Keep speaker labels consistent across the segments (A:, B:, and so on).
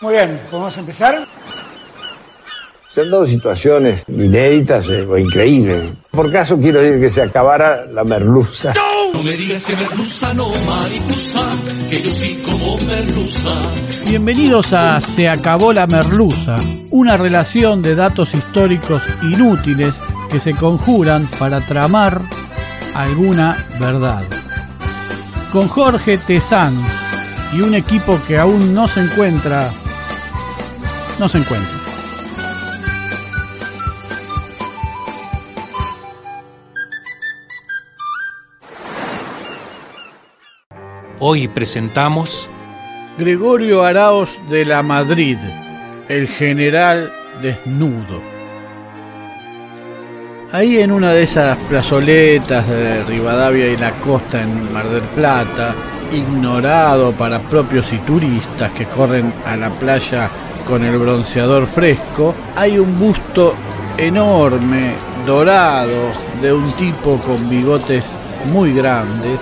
A: Muy bien, ¿podemos empezar?
B: Se han dado situaciones inéditas eh, o increíbles. Por caso quiero decir que se acabara la merluza.
C: No me digas que merluza no, mariposa, que yo sí como merluza.
D: Bienvenidos a Se acabó la merluza, una relación de datos históricos inútiles que se conjuran para tramar alguna verdad. Con Jorge Tezán y un equipo que aún no se encuentra, no se encuentra.
E: Hoy presentamos
D: Gregorio Araos de la Madrid, el general desnudo. Ahí en una de esas plazoletas de Rivadavia y la costa en Mar del Plata, ignorado para propios y turistas que corren a la playa con el bronceador fresco, hay un busto enorme, dorado, de un tipo con bigotes muy grandes,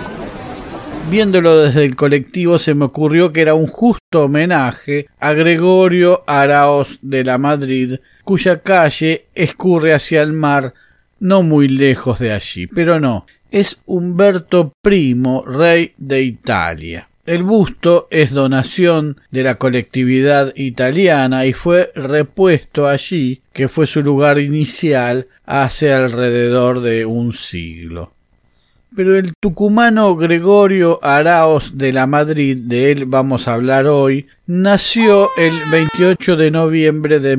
D: Viéndolo desde el colectivo se me ocurrió que era un justo homenaje a Gregorio Araos de la Madrid, cuya calle escurre hacia el mar no muy lejos de allí. Pero no, es Humberto Primo, rey de Italia. El busto es donación de la colectividad italiana y fue repuesto allí, que fue su lugar inicial, hace alrededor de un siglo. Pero el tucumano Gregorio Araos de la Madrid, de él vamos a hablar hoy, nació el 28 de noviembre de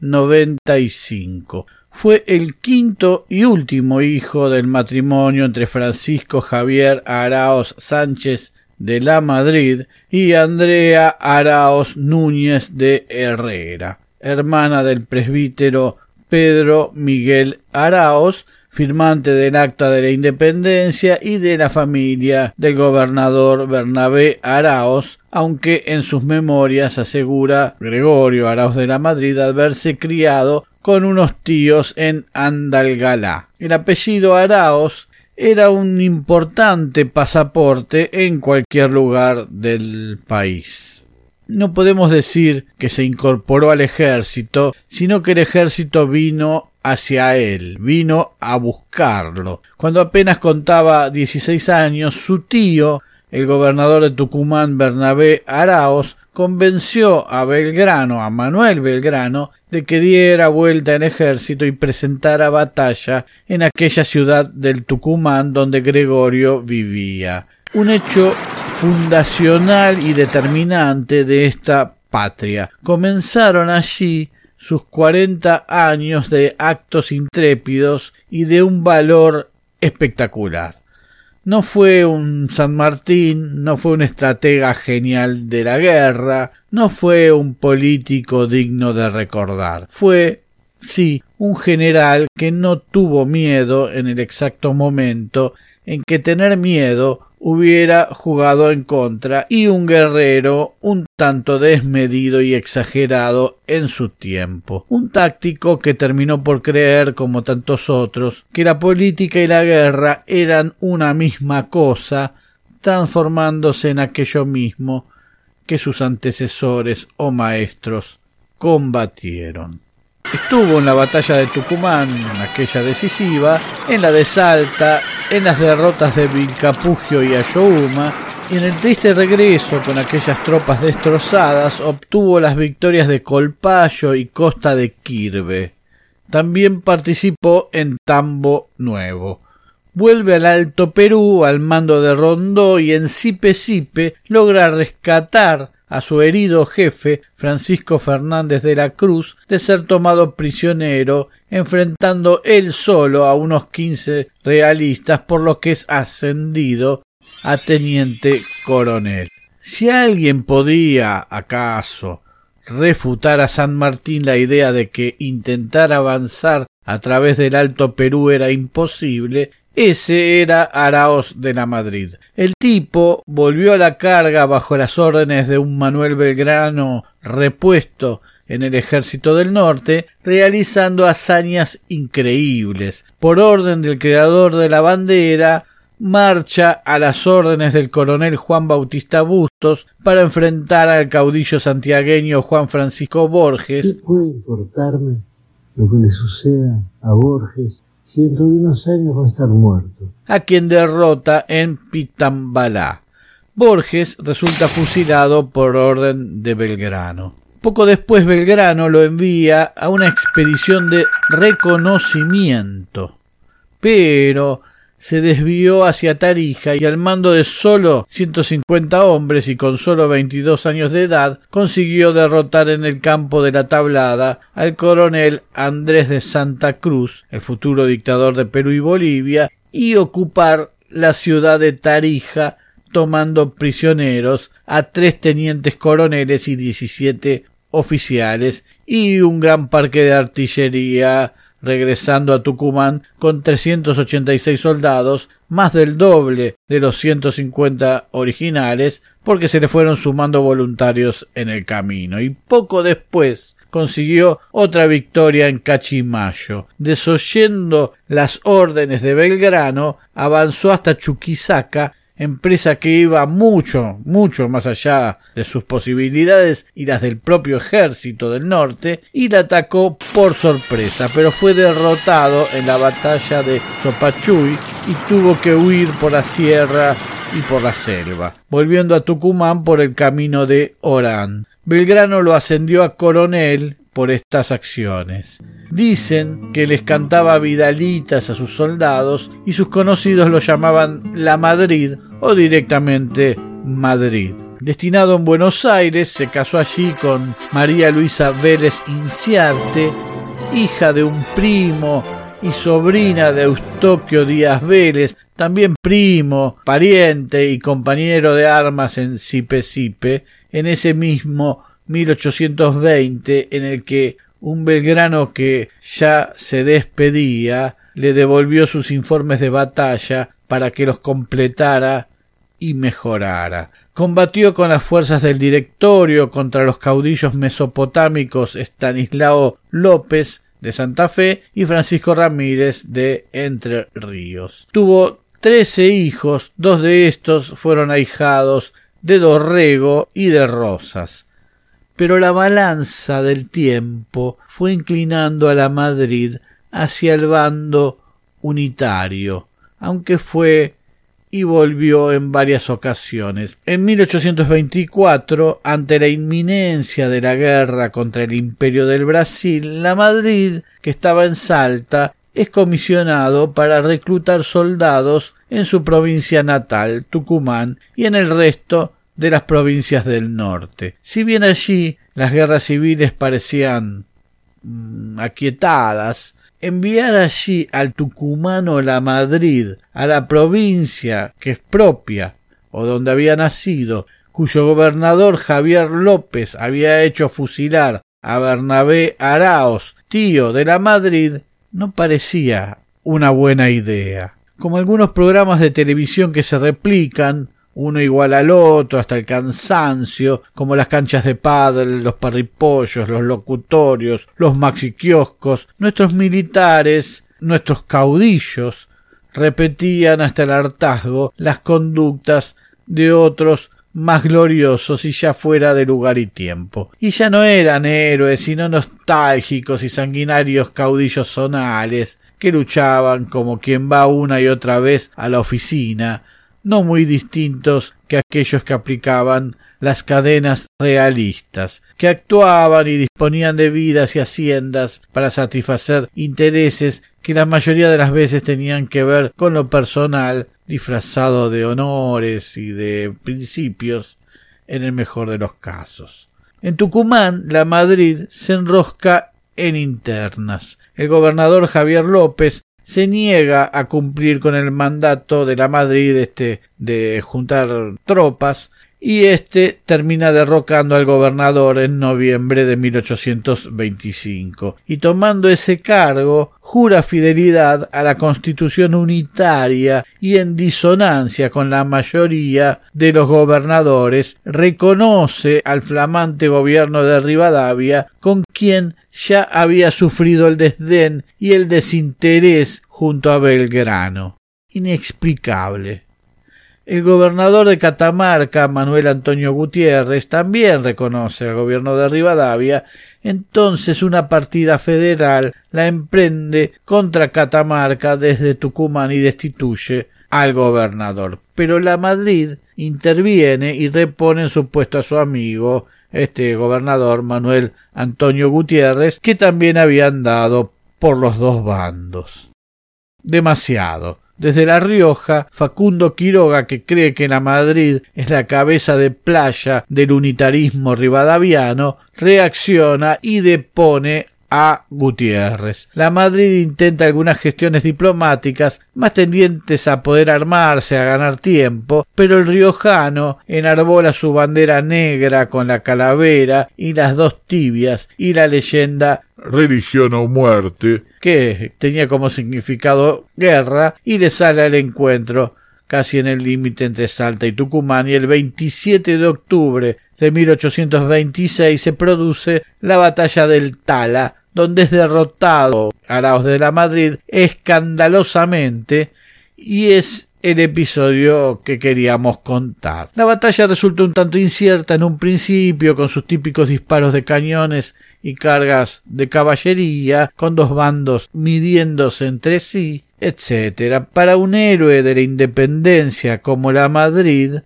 D: 1795. Fue el quinto y último hijo del matrimonio entre Francisco Javier Araos Sánchez de la Madrid y Andrea Araos Núñez de Herrera, hermana del presbítero Pedro Miguel Araos, firmante del Acta de la Independencia y de la familia del gobernador Bernabé Araos, aunque en sus memorias asegura Gregorio Araos de la Madrid haberse criado con unos tíos en Andalgalá. El apellido Araos era un importante pasaporte en cualquier lugar del país. No podemos decir que se incorporó al ejército, sino que el ejército vino hacia él, vino a buscarlo. Cuando apenas contaba dieciséis años, su tío, el gobernador de Tucumán, Bernabé Araos, convenció a Belgrano, a Manuel Belgrano, de que diera vuelta el ejército y presentara batalla en aquella ciudad del Tucumán donde Gregorio vivía. Un hecho fundacional y determinante de esta patria. Comenzaron allí sus cuarenta años de actos intrépidos y de un valor espectacular. No fue un San Martín, no fue un estratega genial de la guerra, no fue un político digno de recordar. Fue, sí, un general que no tuvo miedo en el exacto momento en que tener miedo hubiera jugado en contra y un guerrero un tanto desmedido y exagerado en su tiempo. Un táctico que terminó por creer, como tantos otros, que la política y la guerra eran una misma cosa, transformándose en aquello mismo que sus antecesores o maestros combatieron. Estuvo en la batalla de Tucumán, aquella decisiva, en la de Salta, en las derrotas de Vilcapugio y Ayohuma, y en el triste regreso con aquellas tropas destrozadas obtuvo las victorias de Colpayo y Costa de Quirbe. También participó en Tambo Nuevo. Vuelve al Alto Perú al mando de Rondó y en Sipe Sipe logra rescatar a su herido jefe, Francisco Fernández de la Cruz, de ser tomado prisionero, enfrentando él solo a unos quince realistas, por lo que es ascendido a teniente coronel. Si alguien podía, acaso, refutar a San Martín la idea de que intentar avanzar a través del Alto Perú era imposible, ese era Araos de la Madrid. El tipo volvió a la carga bajo las órdenes de un Manuel Belgrano repuesto en el ejército del norte, realizando hazañas increíbles. Por orden del creador de la bandera, marcha a las órdenes del coronel Juan Bautista Bustos para enfrentar al caudillo santiagueño Juan Francisco Borges.
F: ¿Qué puede importarme lo que le suceda a Borges si dentro de unos años va a estar muerto?
D: A quien derrota en Pitambalá. Borges resulta fusilado por orden de Belgrano. Poco después Belgrano lo envía a una expedición de reconocimiento. Pero se desvió hacia Tarija y al mando de solo 150 hombres y con solo 22 años de edad consiguió derrotar en el campo de la tablada al coronel Andrés de Santa Cruz, el futuro dictador de Perú y Bolivia, y ocupar la ciudad de Tarija tomando prisioneros a tres tenientes coroneles y 17 oficiales y un gran parque de artillería regresando a Tucumán con 386 soldados, más del doble de los 150 originales, porque se le fueron sumando voluntarios en el camino. Y poco después consiguió otra victoria en Cachimayo. Desoyendo las órdenes de Belgrano, avanzó hasta Chuquisaca empresa que iba mucho, mucho más allá de sus posibilidades y las del propio ejército del norte, y la atacó por sorpresa, pero fue derrotado en la batalla de Sopachuy y tuvo que huir por la sierra y por la selva, volviendo a Tucumán por el camino de Orán. Belgrano lo ascendió a coronel por estas acciones. Dicen que les cantaba vidalitas a sus soldados y sus conocidos lo llamaban la Madrid o directamente Madrid. Destinado en Buenos Aires, se casó allí con María Luisa Vélez Inciarte, hija de un primo y sobrina de Eustoquio Díaz Vélez, también primo, pariente y compañero de armas en Sipe Sipe, en ese mismo 1820 en el que un Belgrano que ya se despedía le devolvió sus informes de batalla para que los completara y mejorara. Combatió con las fuerzas del directorio contra los caudillos mesopotámicos Estanislao López de Santa Fe y Francisco Ramírez de Entre Ríos. Tuvo trece hijos, dos de estos fueron ahijados de Dorrego y de Rosas. Pero la balanza del tiempo fue inclinando a la Madrid hacia el bando unitario, aunque fue y volvió en varias ocasiones. En 1824, ante la inminencia de la guerra contra el Imperio del Brasil, la Madrid, que estaba en Salta, es comisionado para reclutar soldados en su provincia natal, Tucumán, y en el resto de las provincias del norte. Si bien allí las guerras civiles parecían mm, aquietadas, enviar allí al tucumano la Madrid, a la provincia que es propia o donde había nacido, cuyo gobernador Javier López había hecho fusilar a Bernabé Araos, tío de la Madrid, no parecía una buena idea. Como algunos programas de televisión que se replican, uno igual al otro hasta el cansancio, como las canchas de pádel, los parripollos, los locutorios, los maxiquioscos, nuestros militares, nuestros caudillos, repetían hasta el hartazgo las conductas de otros más gloriosos y ya fuera de lugar y tiempo. Y ya no eran héroes, sino nostálgicos y sanguinarios caudillos zonales, que luchaban como quien va una y otra vez a la oficina, no muy distintos que aquellos que aplicaban las cadenas realistas, que actuaban y disponían de vidas y haciendas para satisfacer intereses que la mayoría de las veces tenían que ver con lo personal, disfrazado de honores y de principios, en el mejor de los casos. En Tucumán, la Madrid se enrosca en internas. El gobernador Javier López se niega a cumplir con el mandato de la Madrid este de juntar tropas y éste termina derrocando al gobernador en noviembre de 1825 y tomando ese cargo jura fidelidad a la constitución unitaria y en disonancia con la mayoría de los gobernadores reconoce al flamante gobierno de Rivadavia con quien ya había sufrido el desdén y el desinterés junto a Belgrano. Inexplicable. El gobernador de Catamarca, Manuel Antonio Gutiérrez, también reconoce al gobierno de Rivadavia, entonces una partida federal la emprende contra Catamarca desde Tucumán y destituye al gobernador. Pero la Madrid interviene y repone en su puesto a su amigo, este gobernador Manuel Antonio Gutiérrez, que también había andado por los dos bandos. Demasiado. Desde La Rioja, Facundo Quiroga, que cree que la Madrid es la cabeza de playa del unitarismo rivadaviano, reacciona y depone a. Gutiérrez. La Madrid intenta algunas gestiones diplomáticas más tendientes a poder armarse, a ganar tiempo, pero el riojano enarbola su bandera negra con la calavera y las dos tibias y la leyenda
G: religión o muerte,
D: que tenía como significado guerra, y le sale al encuentro casi en el límite entre Salta y Tucumán, y el 27 de octubre de 1826 se produce la batalla del Tala, donde es derrotado Araos de la Madrid escandalosamente, y es el episodio que queríamos contar. La batalla resulta un tanto incierta en un principio, con sus típicos disparos de cañones y cargas de caballería, con dos bandos midiéndose entre sí, etc. Para un héroe de la independencia como la Madrid,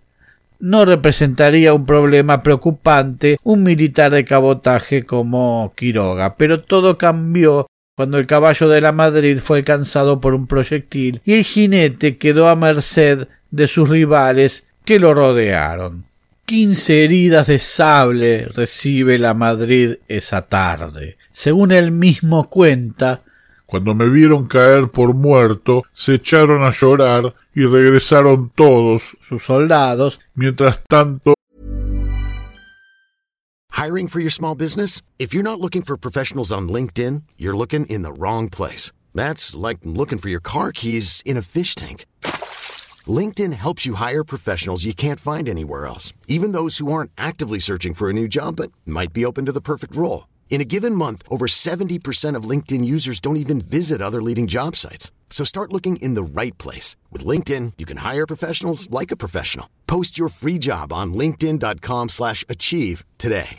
D: no representaría un problema preocupante un militar de cabotaje como Quiroga, pero todo cambió cuando el caballo de la Madrid fue alcanzado por un proyectil y el jinete quedó a merced de sus rivales que lo rodearon. Quince heridas de sable recibe la Madrid esa tarde. Según él mismo cuenta,
G: cuando me vieron caer por muerto, se echaron a llorar y regresaron todos
D: sus soldados.
G: Mientras tanto,
H: Hiring for your small business? If you're not looking for professionals on LinkedIn, you're looking in the wrong place. That's like looking for your car keys in a fish tank. LinkedIn helps you hire professionals you can't find anywhere else, even those who aren't actively searching for a new job but might be open to the perfect role. In a given month, over 70% of LinkedIn users don't even visit other leading job sites. So start looking in the right place. With LinkedIn, you can hire professionals like a professional. Post your free job on linkedin.com slash achieve today.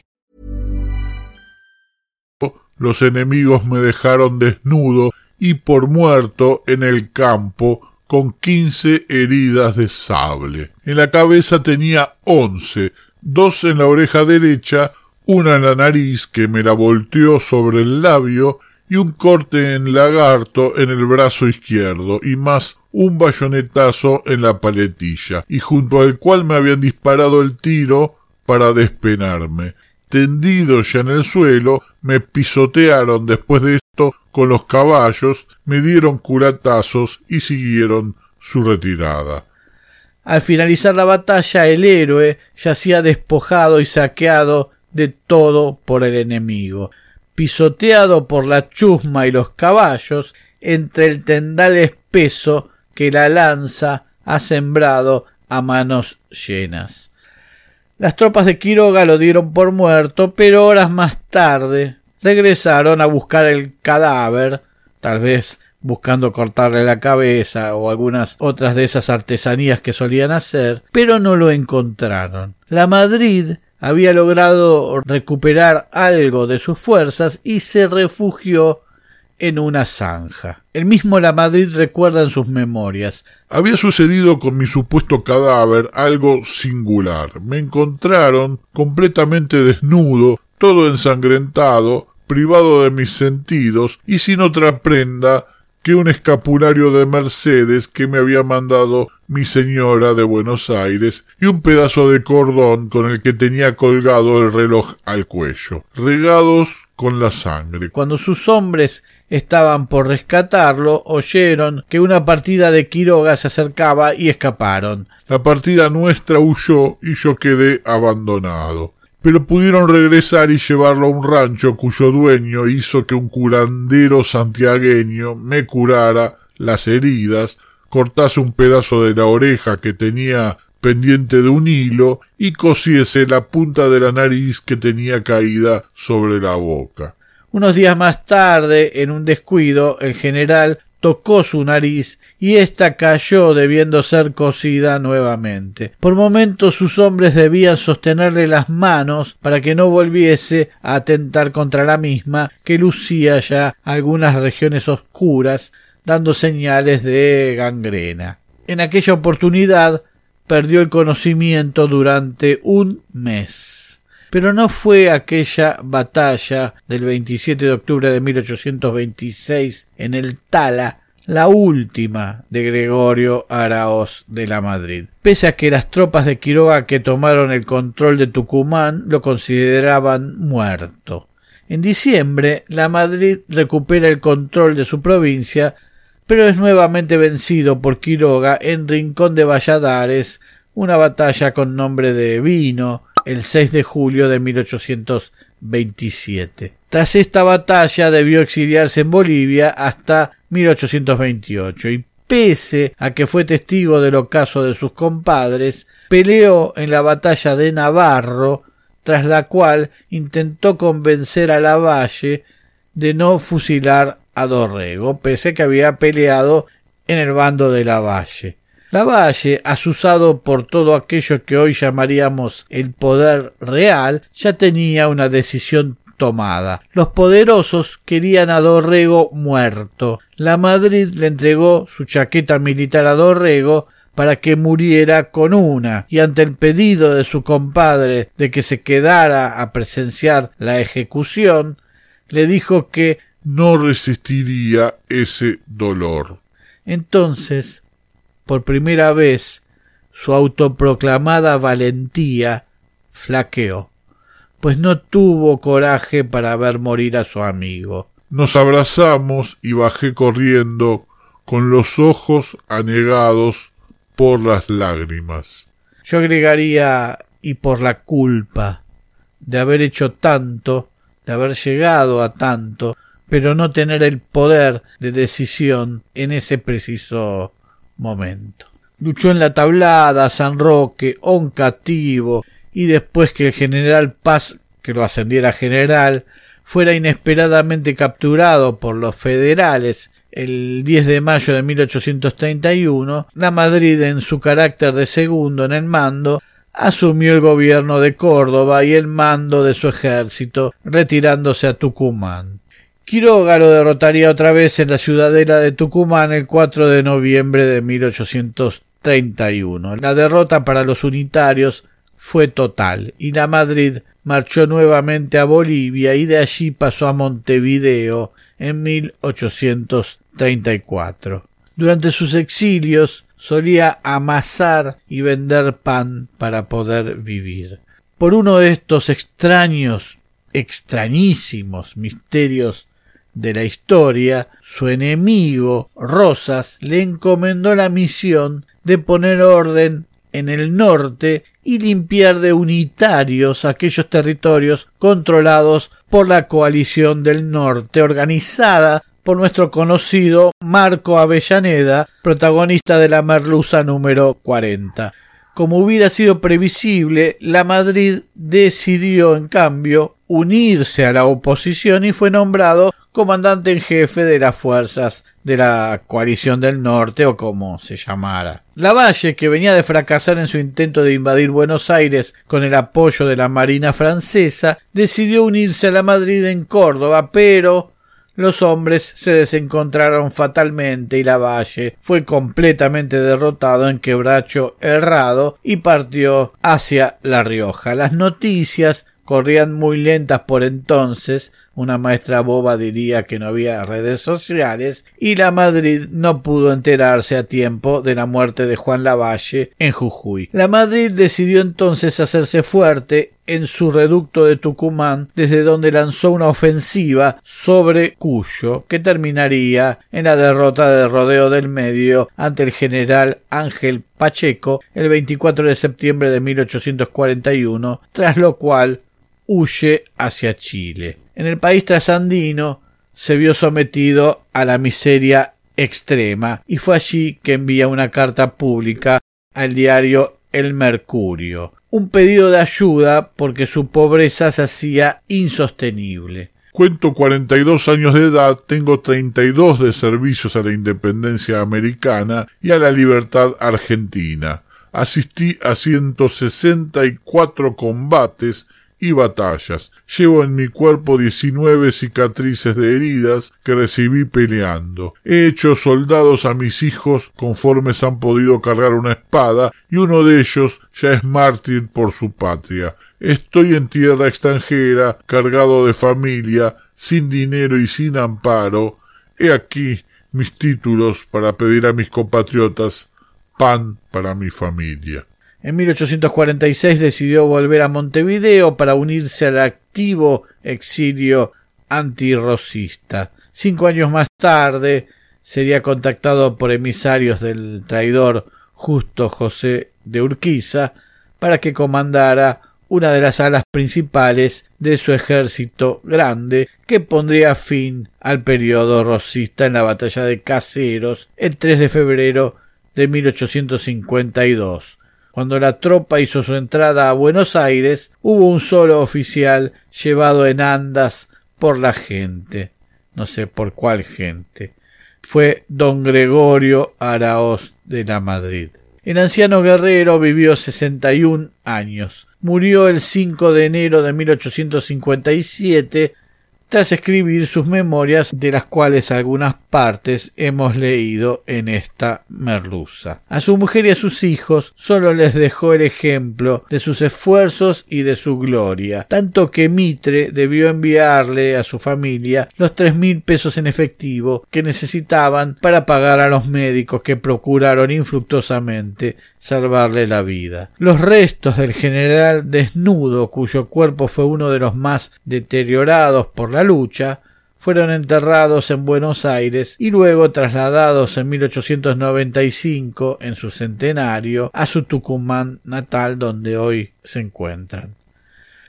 G: Los enemigos me dejaron desnudo y por muerto en el campo con quince heridas de sable. En la cabeza tenía once, dos en la oreja derecha, una en la nariz que me la volteó sobre el labio y un corte en lagarto en el brazo izquierdo y más un bayonetazo en la paletilla y junto al cual me habían disparado el tiro para despenarme. Tendido ya en el suelo, me pisotearon después de esto con los caballos, me dieron curatazos y siguieron su retirada.
D: Al finalizar la batalla, el héroe yacía despojado y saqueado de todo por el enemigo, pisoteado por la chusma y los caballos, entre el tendal espeso que la lanza ha sembrado a manos llenas. Las tropas de Quiroga lo dieron por muerto, pero horas más tarde regresaron a buscar el cadáver, tal vez buscando cortarle la cabeza o algunas otras de esas artesanías que solían hacer, pero no lo encontraron. La Madrid había logrado recuperar algo de sus fuerzas y se refugió en una zanja. El mismo La Madrid recuerda en sus memorias.
G: Había sucedido con mi supuesto cadáver algo singular. Me encontraron completamente desnudo, todo ensangrentado, privado de mis sentidos y sin otra prenda que un escapulario de Mercedes que me había mandado mi señora de Buenos Aires y un pedazo de cordón con el que tenía colgado el reloj al cuello, regados con la sangre.
D: Cuando sus hombres estaban por rescatarlo oyeron que una partida de Quiroga se acercaba y escaparon.
G: La partida nuestra huyó y yo quedé abandonado. Pero pudieron regresar y llevarlo a un rancho cuyo dueño hizo que un curandero santiagueño me curara las heridas, cortase un pedazo de la oreja que tenía pendiente de un hilo y cosiese la punta de la nariz que tenía caída sobre la boca.
D: Unos días más tarde, en un descuido, el general tocó su nariz y ésta cayó debiendo ser cosida nuevamente. Por momentos sus hombres debían sostenerle las manos para que no volviese a atentar contra la misma, que lucía ya algunas regiones oscuras, dando señales de gangrena. En aquella oportunidad perdió el conocimiento durante un mes. Pero no fue aquella batalla del 27 de octubre de 1826 en el Tala la última de Gregorio Araoz de la Madrid. Pese a que las tropas de Quiroga que tomaron el control de Tucumán lo consideraban muerto. En diciembre, la Madrid recupera el control de su provincia pero es nuevamente vencido por Quiroga en Rincón de Valladares, una batalla con nombre de Vino, el 6 de julio de 1827. Tras esta batalla debió exiliarse en Bolivia hasta 1828 y pese a que fue testigo del ocaso de sus compadres, peleó en la batalla de Navarro, tras la cual intentó convencer a Lavalle de no fusilar a Dorrego, pese que había peleado en el bando de Lavalle. Lavalle, asusado por todo aquello que hoy llamaríamos el poder real, ya tenía una decisión tomada. Los poderosos querían a Dorrego muerto. La Madrid le entregó su chaqueta militar a Dorrego para que muriera con una, y ante el pedido de su compadre de que se quedara a presenciar la ejecución, le dijo que
G: no resistiría ese dolor.
D: Entonces, por primera vez, su autoproclamada valentía flaqueó, pues no tuvo coraje para ver morir a su amigo.
G: Nos abrazamos y bajé corriendo con los ojos anegados por las lágrimas.
D: Yo agregaría y por la culpa de haber hecho tanto, de haber llegado a tanto, pero no tener el poder de decisión en ese preciso momento. Luchó en la tablada, San Roque, Oncativo, y después que el general Paz, que lo ascendiera a general, fuera inesperadamente capturado por los federales el 10 de mayo de 1831, la Madrid en su carácter de segundo en el mando asumió el gobierno de Córdoba y el mando de su ejército, retirándose a Tucumán. Quiroga lo derrotaría otra vez en la ciudadela de Tucumán el 4 de noviembre de 1831. La derrota para los unitarios fue total y la Madrid marchó nuevamente a Bolivia y de allí pasó a Montevideo en 1834. Durante sus exilios solía amasar y vender pan para poder vivir. Por uno de estos extraños, extrañísimos misterios de la historia, su enemigo, Rosas, le encomendó la misión de poner orden en el norte y limpiar de unitarios aquellos territorios controlados por la coalición del norte organizada por nuestro conocido Marco Avellaneda, protagonista de la merluza número 40. Como hubiera sido previsible, la Madrid decidió, en cambio, unirse a la oposición y fue nombrado comandante en jefe de las fuerzas de la coalición del norte o como se llamara. Lavalle, que venía de fracasar en su intento de invadir Buenos Aires con el apoyo de la Marina francesa, decidió unirse a la Madrid en Córdoba, pero los hombres se desencontraron fatalmente y Lavalle fue completamente derrotado en quebracho errado y partió hacia La Rioja. Las noticias corrían muy lentas por entonces, una maestra boba diría que no había redes sociales, y la Madrid no pudo enterarse a tiempo de la muerte de Juan Lavalle en Jujuy. La Madrid decidió entonces hacerse fuerte en su reducto de Tucumán, desde donde lanzó una ofensiva sobre Cuyo, que terminaría en la derrota de Rodeo del Medio ante el general Ángel Pacheco el 24 de septiembre de 1841, tras lo cual huye hacia Chile. En el país trasandino se vio sometido a la miseria extrema y fue allí que envía una carta pública al diario El Mercurio, un pedido de ayuda porque su pobreza se hacía insostenible.
G: Cuento 42 años de edad, tengo 32 de servicios a la independencia americana y a la libertad argentina. Asistí a 164 combates y batallas. Llevo en mi cuerpo diecinueve cicatrices de heridas que recibí peleando. He hecho soldados a mis hijos conformes han podido cargar una espada y uno de ellos ya es mártir por su patria. Estoy en tierra extranjera, cargado de familia, sin dinero y sin amparo. He aquí mis títulos para pedir a mis compatriotas pan para mi familia.
D: En 1846 decidió volver a Montevideo para unirse al activo exilio antirrocista. Cinco años más tarde sería contactado por emisarios del traidor Justo José de Urquiza para que comandara una de las alas principales de su ejército grande que pondría fin al periodo rosista en la batalla de Caseros el 3 de febrero de 1852 cuando la tropa hizo su entrada a Buenos Aires, hubo un solo oficial llevado en andas por la gente. No sé por cuál gente. Fue don Gregorio Araoz de la Madrid. El anciano guerrero vivió sesenta y un años. Murió el 5 de enero de 1857 tras escribir sus memorias de las cuales algunas partes hemos leído en esta merluza. A su mujer y a sus hijos solo les dejó el ejemplo de sus esfuerzos y de su gloria, tanto que Mitre debió enviarle a su familia los tres mil pesos en efectivo que necesitaban para pagar a los médicos que procuraron infructuosamente salvarle la vida. Los restos del general desnudo, cuyo cuerpo fue uno de los más deteriorados por la lucha, fueron enterrados en Buenos Aires y luego trasladados en 1895 en su centenario a su Tucumán natal donde hoy se encuentran.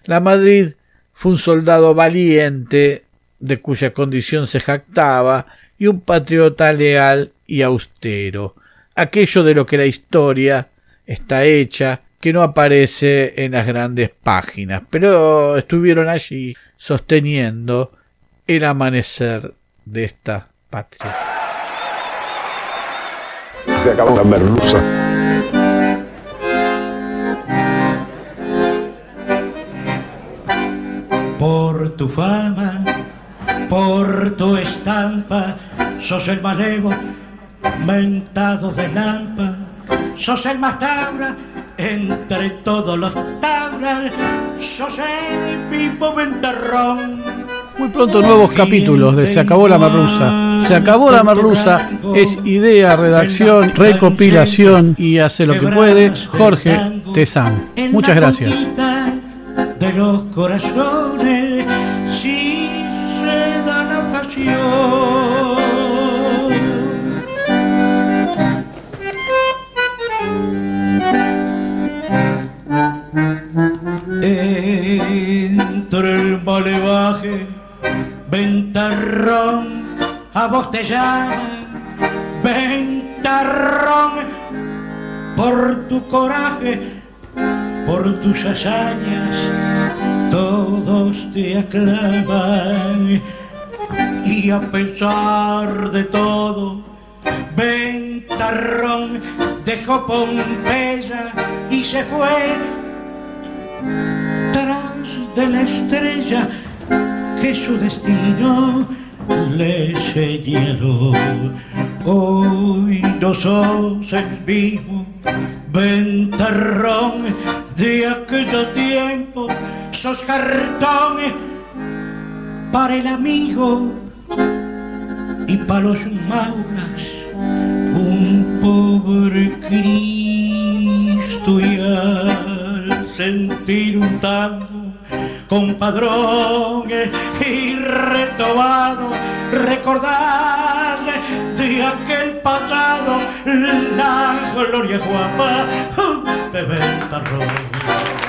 D: La Madrid fue un soldado valiente de cuya condición se jactaba y un patriota leal y austero, aquello de lo que la historia está hecha que no aparece en las grandes páginas, pero estuvieron allí sosteniendo el amanecer de esta patria.
B: Se acabó la merluza.
C: Por tu fama, por tu estampa, sos el malevo mentado de lampa, sos el más tabra entre todos los tablas, sos el mismo ventarrón.
D: Muy pronto nuevos capítulos de Se acabó la merluza. Se acabó la merluza es idea, redacción, recopilación y hace lo que puede Jorge Tezán. Muchas gracias.
C: De los corazones, si se da la ocasión. Entre el malevaje, ventarrón, a vos te llama, ventarrón, por tu coraje, por tus hazañas, todos te aclaman. Y a pesar de todo, ventarrón dejó Pompeya y se fue de la estrella que su destino le señaló. Hoy no sos el mismo ventarrón de aquel tiempo, sos cartón para el amigo y para los mauras un pobre Cristo y al sentir un compadrón y retobado recordar de aquel pasado la gloria guapa de Ventarrón.